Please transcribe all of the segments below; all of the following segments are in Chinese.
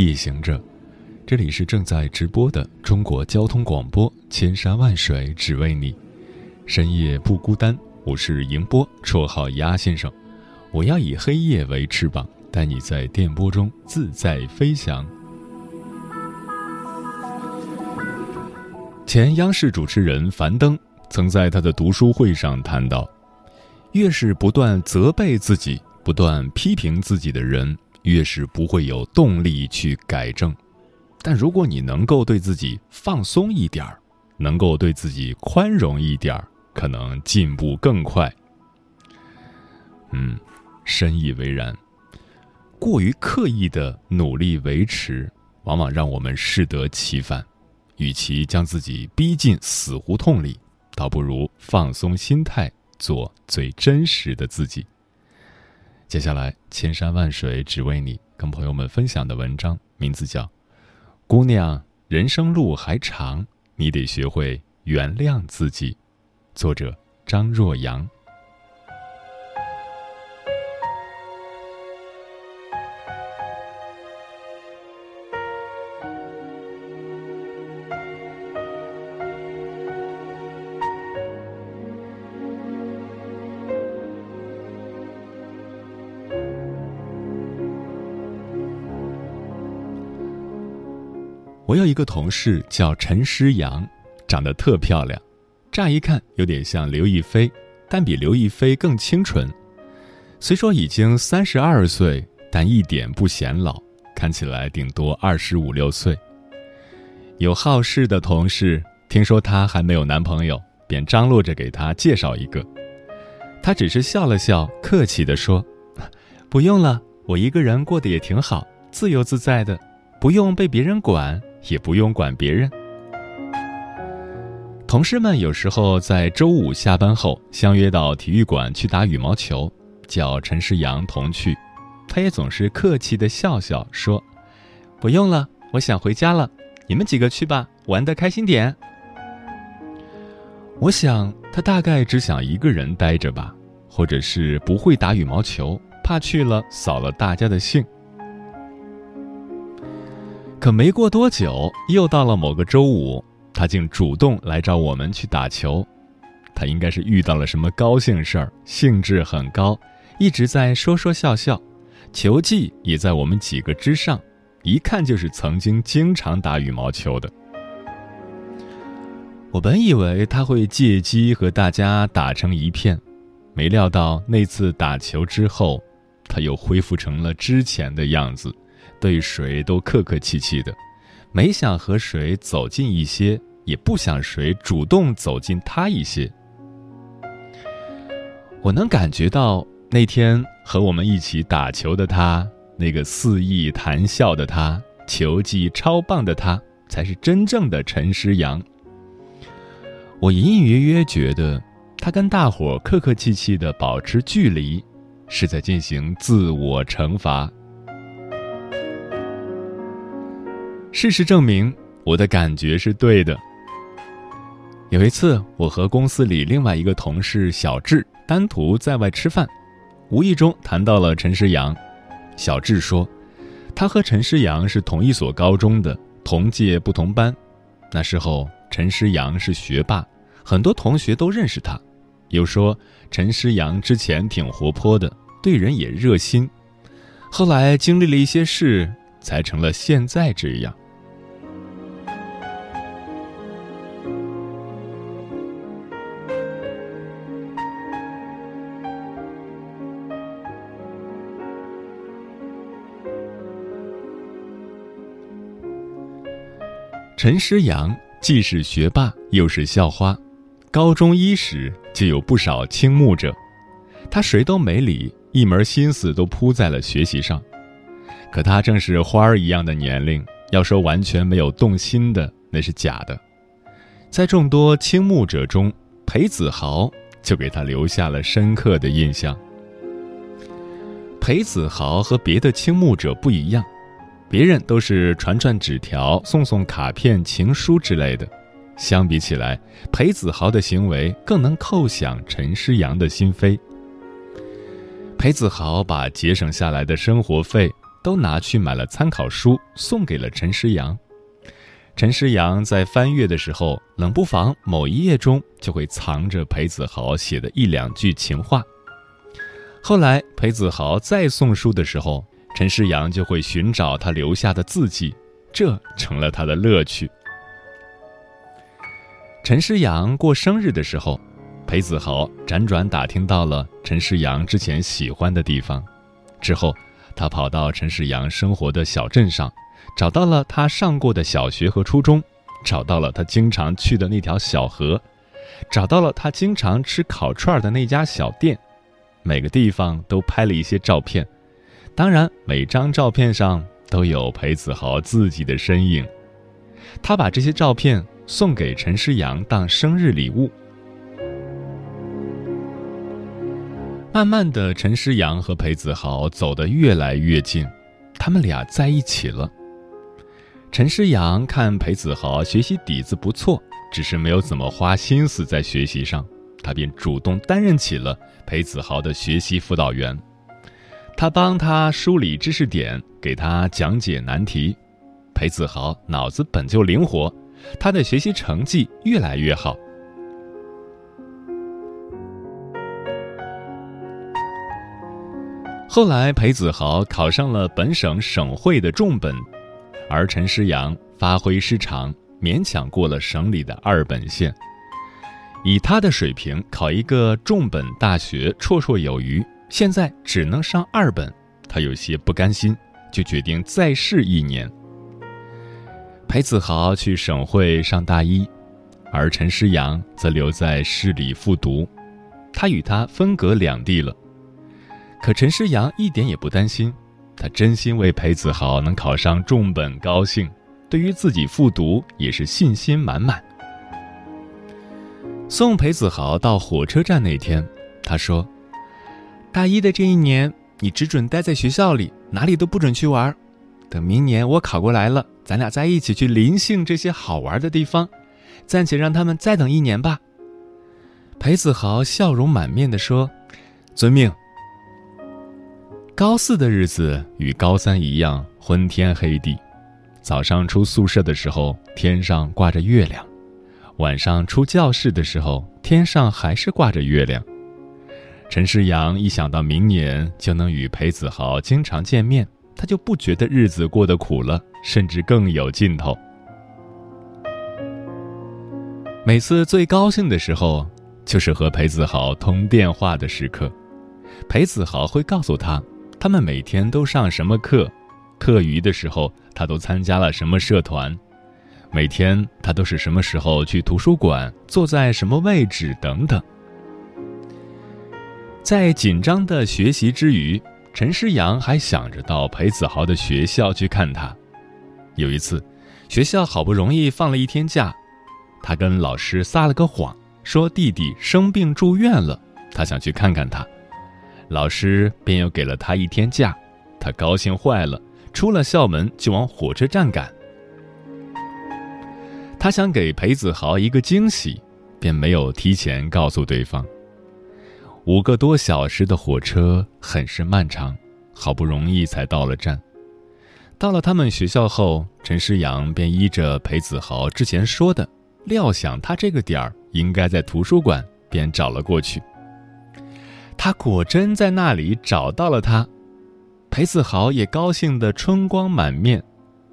夜行者，这里是正在直播的中国交通广播，千山万水只为你，深夜不孤单。我是迎波，绰号鸭先生。我要以黑夜为翅膀，带你在电波中自在飞翔。前央视主持人樊登曾在他的读书会上谈到：越是不断责备自己、不断批评自己的人。越是不会有动力去改正，但如果你能够对自己放松一点儿，能够对自己宽容一点儿，可能进步更快。嗯，深以为然。过于刻意的努力维持，往往让我们适得其反。与其将自己逼进死胡同里，倒不如放松心态，做最真实的自己。接下来，千山万水只为你，跟朋友们分享的文章名字叫《姑娘，人生路还长，你得学会原谅自己》，作者张若阳。我有一个同事叫陈诗阳，长得特漂亮，乍一看有点像刘亦菲，但比刘亦菲更清纯。虽说已经三十二岁，但一点不显老，看起来顶多二十五六岁。有好事的同事听说她还没有男朋友，便张罗着给她介绍一个。她只是笑了笑，客气地说：“不用了，我一个人过得也挺好，自由自在的，不用被别人管。”也不用管别人。同事们有时候在周五下班后相约到体育馆去打羽毛球，叫陈诗阳同去，他也总是客气的笑笑说：“不用了，我想回家了，你们几个去吧，玩的开心点。”我想他大概只想一个人待着吧，或者是不会打羽毛球，怕去了扫了大家的兴。可没过多久，又到了某个周五，他竟主动来找我们去打球。他应该是遇到了什么高兴事儿，兴致很高，一直在说说笑笑，球技也在我们几个之上，一看就是曾经经常打羽毛球的。我本以为他会借机和大家打成一片，没料到那次打球之后，他又恢复成了之前的样子。对谁都客客气气的，没想和谁走近一些，也不想谁主动走近他一些。我能感觉到那天和我们一起打球的他，那个肆意谈笑的他，球技超棒的他，才是真正的陈诗阳。我隐隐约约觉得，他跟大伙客客气气的保持距离，是在进行自我惩罚。事实证明，我的感觉是对的。有一次，我和公司里另外一个同事小智单独在外吃饭，无意中谈到了陈诗阳。小智说，他和陈诗阳是同一所高中的，同届不同班。那时候，陈诗阳是学霸，很多同学都认识他。又说，陈诗阳之前挺活泼的，对人也热心。后来经历了一些事，才成了现在这样。陈诗阳既是学霸又是校花，高中一时就有不少倾慕者。他谁都没理，一门心思都扑在了学习上。可他正是花儿一样的年龄，要说完全没有动心的，那是假的。在众多倾慕者中，裴子豪就给他留下了深刻的印象。裴子豪和别的倾慕者不一样，别人都是传传纸条、送送卡片、情书之类的，相比起来，裴子豪的行为更能扣响陈诗阳的心扉。裴子豪把节省下来的生活费都拿去买了参考书，送给了陈诗阳。陈诗阳在翻阅的时候，冷不防某一页中就会藏着裴子豪写的一两句情话。后来裴子豪再送书的时候，陈世阳就会寻找他留下的字迹，这成了他的乐趣。陈世阳过生日的时候，裴子豪辗转打听到了陈世阳之前喜欢的地方，之后他跑到陈世阳生活的小镇上。找到了他上过的小学和初中，找到了他经常去的那条小河，找到了他经常吃烤串的那家小店，每个地方都拍了一些照片，当然每张照片上都有裴子豪自己的身影。他把这些照片送给陈诗阳当生日礼物。慢慢的，陈诗阳和裴子豪走得越来越近，他们俩在一起了。陈诗阳看裴子豪学习底子不错，只是没有怎么花心思在学习上，他便主动担任起了裴子豪的学习辅导员。他帮他梳理知识点，给他讲解难题。裴子豪脑子本就灵活，他的学习成绩越来越好。后来，裴子豪考上了本省省会的重本。而陈诗阳发挥失常，勉强过了省里的二本线。以他的水平，考一个重本大学绰绰有余。现在只能上二本，他有些不甘心，就决定再试一年。裴子豪去省会上大一，而陈诗阳则留在市里复读。他与他分隔两地了。可陈诗阳一点也不担心。他真心为裴子豪能考上重本高兴，对于自己复读也是信心满满。送裴子豪到火车站那天，他说：“大一的这一年，你只准待在学校里，哪里都不准去玩。等明年我考过来了，咱俩再一起去临幸这些好玩的地方。暂且让他们再等一年吧。”裴子豪笑容满面地说：“遵命。”高四的日子与高三一样昏天黑地，早上出宿舍的时候天上挂着月亮，晚上出教室的时候天上还是挂着月亮。陈世阳一想到明年就能与裴子豪经常见面，他就不觉得日子过得苦了，甚至更有劲头。每次最高兴的时候，就是和裴子豪通电话的时刻，裴子豪会告诉他。他们每天都上什么课？课余的时候，他都参加了什么社团？每天他都是什么时候去图书馆？坐在什么位置？等等。在紧张的学习之余，陈诗阳还想着到裴子豪的学校去看他。有一次，学校好不容易放了一天假，他跟老师撒了个谎，说弟弟生病住院了，他想去看看他。老师便又给了他一天假，他高兴坏了，出了校门就往火车站赶。他想给裴子豪一个惊喜，便没有提前告诉对方。五个多小时的火车很是漫长，好不容易才到了站。到了他们学校后，陈诗阳便依着裴子豪之前说的，料想他这个点儿应该在图书馆，便找了过去。他果真在那里找到了他，裴子豪也高兴得春光满面。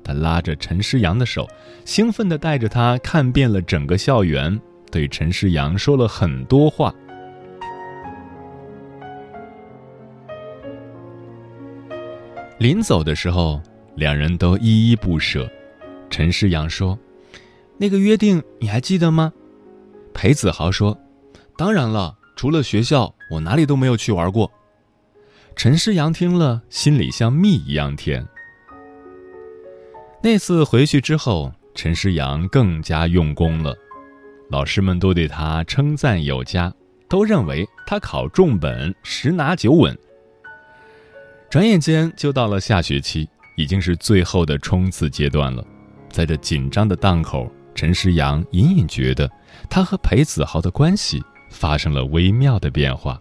他拉着陈诗阳的手，兴奋地带着他看遍了整个校园，对陈诗阳说了很多话。临走的时候，两人都依依不舍。陈诗阳说：“那个约定你还记得吗？”裴子豪说：“当然了。”除了学校，我哪里都没有去玩过。陈诗阳听了，心里像蜜一样甜。那次回去之后，陈诗阳更加用功了，老师们都对他称赞有加，都认为他考重本，十拿九稳。转眼间就到了下学期，已经是最后的冲刺阶段了。在这紧张的档口，陈诗阳隐隐觉得他和裴子豪的关系发生了微妙的变化。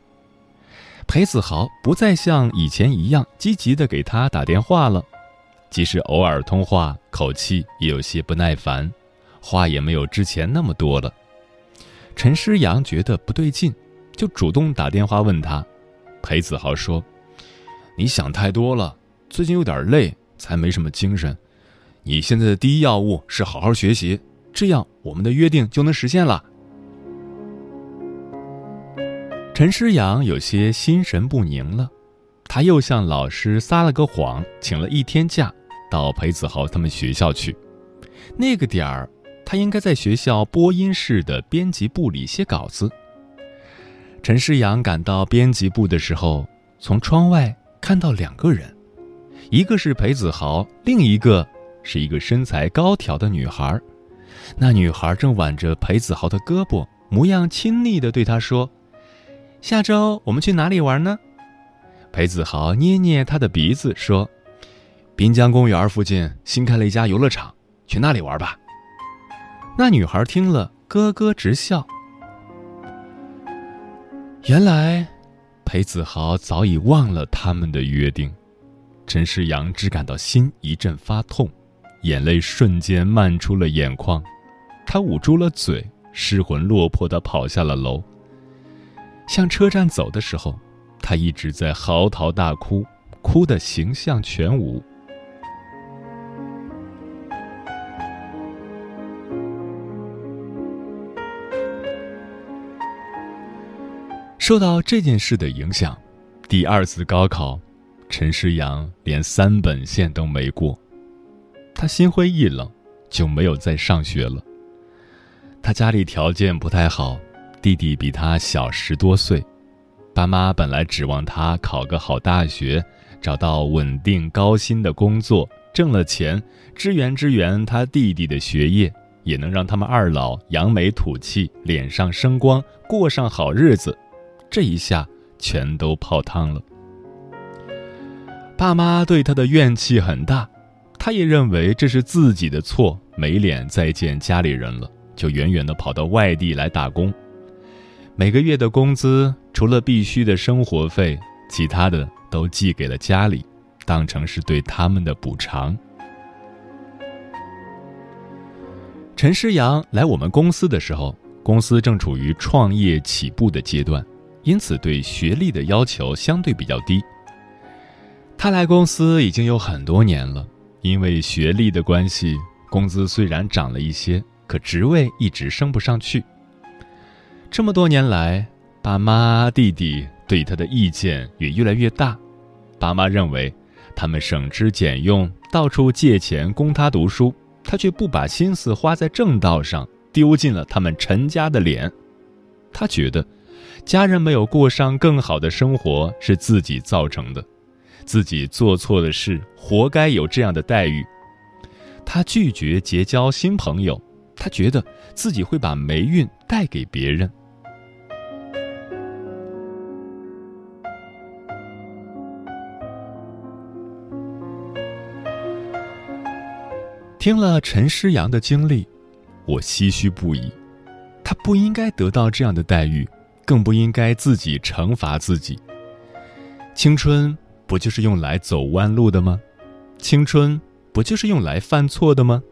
裴子豪不再像以前一样积极的给他打电话了，即使偶尔通话，口气也有些不耐烦，话也没有之前那么多了。陈诗阳觉得不对劲，就主动打电话问他。裴子豪说。你想太多了，最近有点累，才没什么精神。你现在的第一要务是好好学习，这样我们的约定就能实现了。陈诗阳有些心神不宁了，他又向老师撒了个谎，请了一天假，到裴子豪他们学校去。那个点儿，他应该在学校播音室的编辑部里写稿子。陈诗阳赶到编辑部的时候，从窗外。看到两个人，一个是裴子豪，另一个是一个身材高挑的女孩。那女孩正挽着裴子豪的胳膊，模样亲昵地对他说：“下周我们去哪里玩呢？”裴子豪捏捏她的鼻子说：“滨江公园附近新开了一家游乐场，去那里玩吧。”那女孩听了，咯咯直笑。原来。裴子豪早已忘了他们的约定，陈世阳只感到心一阵发痛，眼泪瞬间漫出了眼眶，他捂住了嘴，失魂落魄地跑下了楼。向车站走的时候，他一直在嚎啕大哭，哭的形象全无。受到这件事的影响，第二次高考，陈诗阳连三本线都没过。他心灰意冷，就没有再上学了。他家里条件不太好，弟弟比他小十多岁，爸妈本来指望他考个好大学，找到稳定高薪的工作，挣了钱支援支援他弟弟的学业，也能让他们二老扬眉吐气，脸上生光，过上好日子。这一下全都泡汤了。爸妈对他的怨气很大，他也认为这是自己的错，没脸再见家里人了，就远远的跑到外地来打工。每个月的工资除了必须的生活费，其他的都寄给了家里，当成是对他们的补偿。陈诗阳来我们公司的时候，公司正处于创业起步的阶段。因此，对学历的要求相对比较低。他来公司已经有很多年了，因为学历的关系，工资虽然涨了一些，可职位一直升不上去。这么多年来，爸妈、弟弟对他的意见也越来越大。爸妈认为，他们省吃俭用，到处借钱供他读书，他却不把心思花在正道上，丢尽了他们陈家的脸。他觉得。家人没有过上更好的生活是自己造成的，自己做错了事，活该有这样的待遇。他拒绝结交新朋友，他觉得自己会把霉运带给别人。听了陈诗阳的经历，我唏嘘不已。他不应该得到这样的待遇。更不应该自己惩罚自己。青春不就是用来走弯路的吗？青春不就是用来犯错的吗？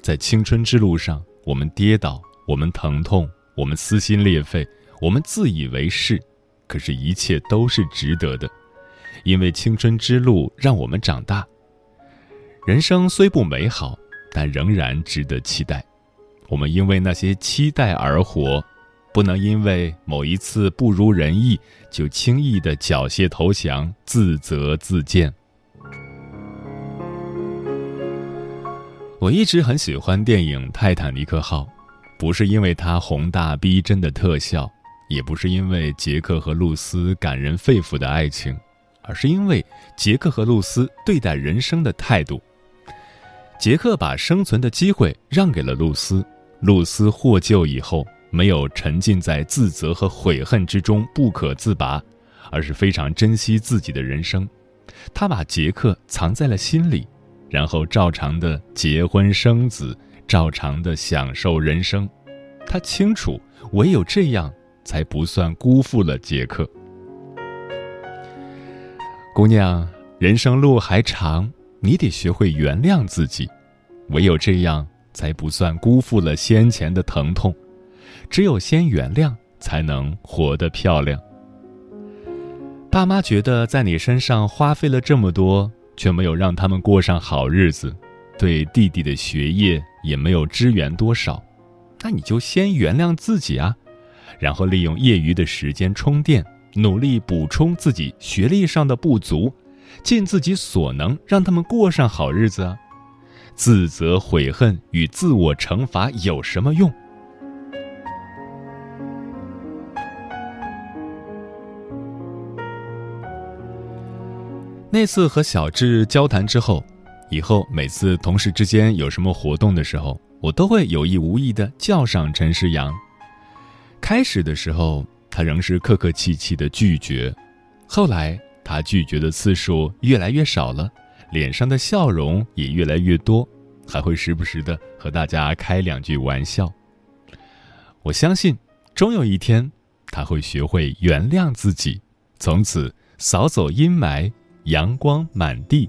在青春之路上，我们跌倒，我们疼痛，我们撕心裂肺，我们自以为是，可是，一切都是值得的，因为青春之路让我们长大。人生虽不美好，但仍然值得期待。我们因为那些期待而活。不能因为某一次不如人意，就轻易的缴械投降、自责自贱。我一直很喜欢电影《泰坦尼克号》，不是因为它宏大逼真的特效，也不是因为杰克和露丝感人肺腑的爱情，而是因为杰克和露丝对待人生的态度。杰克把生存的机会让给了露丝，露丝获救以后，没有沉浸在自责和悔恨之中不可自拔，而是非常珍惜自己的人生。他把杰克藏在了心里，然后照常的结婚生子，照常的享受人生。他清楚，唯有这样，才不算辜负了杰克。姑娘，人生路还长。你得学会原谅自己，唯有这样才不算辜负了先前的疼痛。只有先原谅，才能活得漂亮。爸妈觉得在你身上花费了这么多，却没有让他们过上好日子，对弟弟的学业也没有支援多少，那你就先原谅自己啊，然后利用业余的时间充电，努力补充自己学历上的不足。尽自己所能，让他们过上好日子啊！自责、悔恨与自我惩罚有什么用？那次和小智交谈之后，以后每次同事之间有什么活动的时候，我都会有意无意的叫上陈世阳。开始的时候，他仍是客客气气的拒绝，后来。他拒绝的次数越来越少了，脸上的笑容也越来越多，还会时不时的和大家开两句玩笑。我相信，终有一天，他会学会原谅自己，从此扫走阴霾，阳光满地。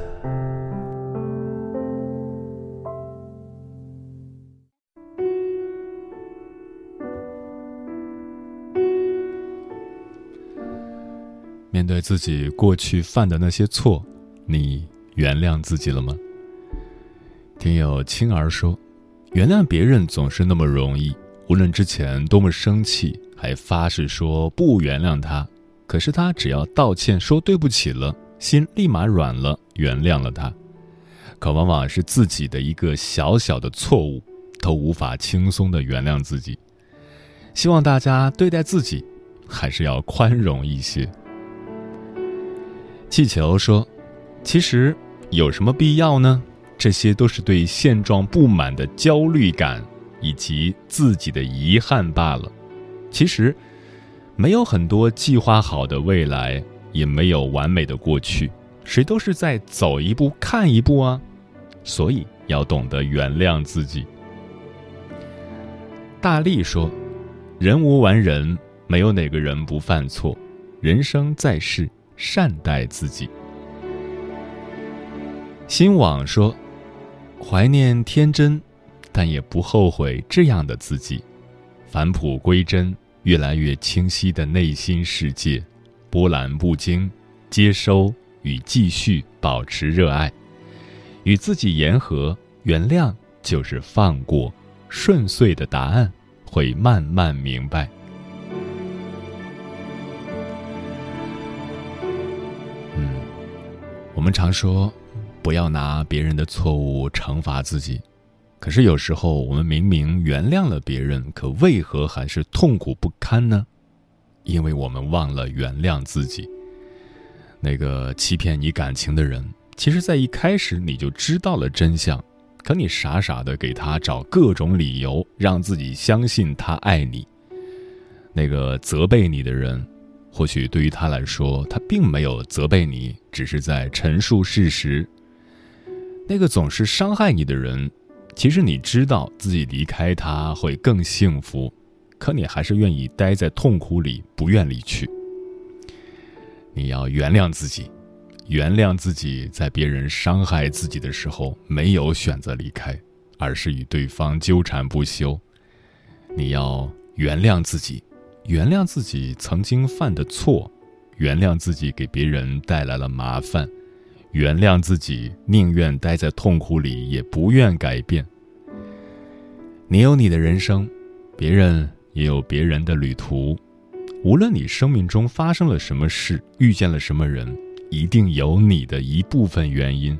面对自己过去犯的那些错，你原谅自己了吗？听友青儿说，原谅别人总是那么容易，无论之前多么生气，还发誓说不原谅他，可是他只要道歉说对不起了，心立马软了，原谅了他。可往往是自己的一个小小的错误，都无法轻松的原谅自己。希望大家对待自己，还是要宽容一些。气球说：“其实有什么必要呢？这些都是对现状不满的焦虑感，以及自己的遗憾罢了。其实，没有很多计划好的未来，也没有完美的过去，谁都是在走一步看一步啊。所以要懂得原谅自己。”大力说：“人无完人，没有哪个人不犯错。人生在世。”善待自己。新网说：“怀念天真，但也不后悔这样的自己。返璞归真，越来越清晰的内心世界，波澜不惊，接收与继续保持热爱，与自己言和，原谅就是放过。顺遂的答案会慢慢明白。”我们常说，不要拿别人的错误惩罚自己。可是有时候，我们明明原谅了别人，可为何还是痛苦不堪呢？因为我们忘了原谅自己。那个欺骗你感情的人，其实在一开始你就知道了真相，可你傻傻的给他找各种理由，让自己相信他爱你。那个责备你的人。或许对于他来说，他并没有责备你，只是在陈述事实。那个总是伤害你的人，其实你知道自己离开他会更幸福，可你还是愿意待在痛苦里，不愿离去。你要原谅自己，原谅自己在别人伤害自己的时候没有选择离开，而是与对方纠缠不休。你要原谅自己。原谅自己曾经犯的错，原谅自己给别人带来了麻烦，原谅自己宁愿待在痛苦里也不愿改变。你有你的人生，别人也有别人的旅途。无论你生命中发生了什么事，遇见了什么人，一定有你的一部分原因。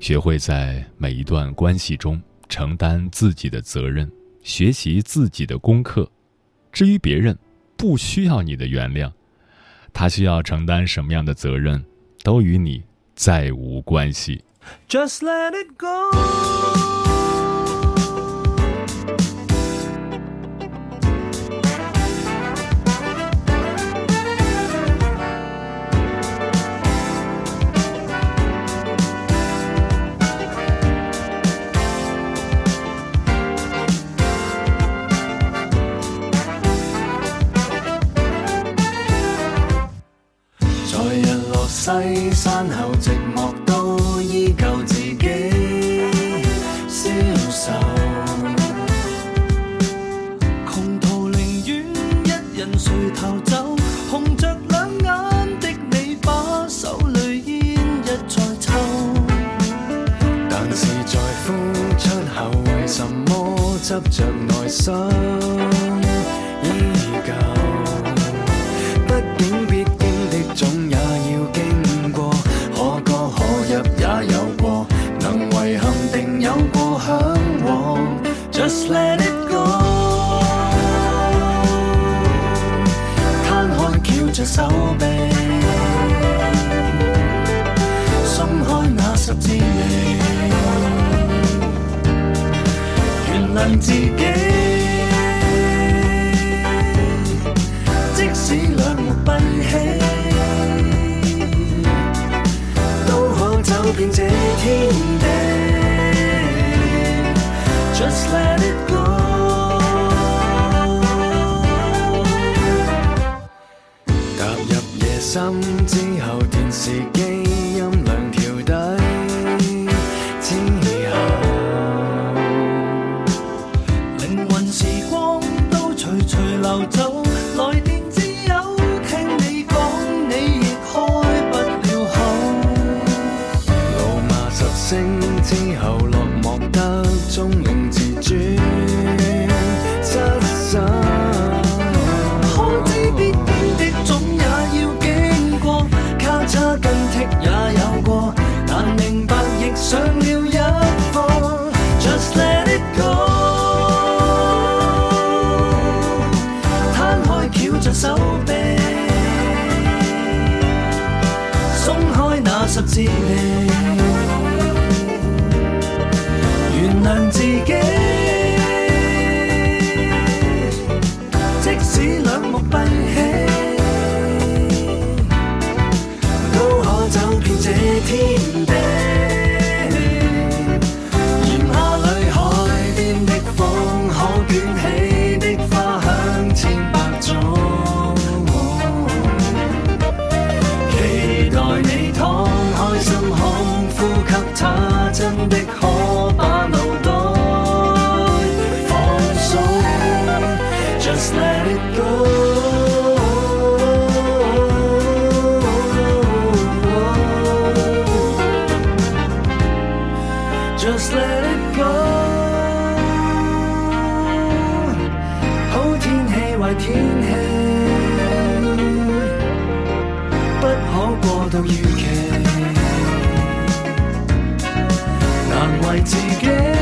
学会在每一段关系中承担自己的责任，学习自己的功课。至于别人，不需要你的原谅，他需要承担什么样的责任，都与你再无关系。Just let it go。西山后寂寞都依旧自己消受，穷途宁愿一人垂头走，红着两眼的你把手里烟一再抽，但是在呼出后为什么执着内心？这天地。Just let it go 踏入夜深之后电视机著手臂，松开那十字臂，原谅自己，即使。好天气坏天气，不可过度预期，难自己。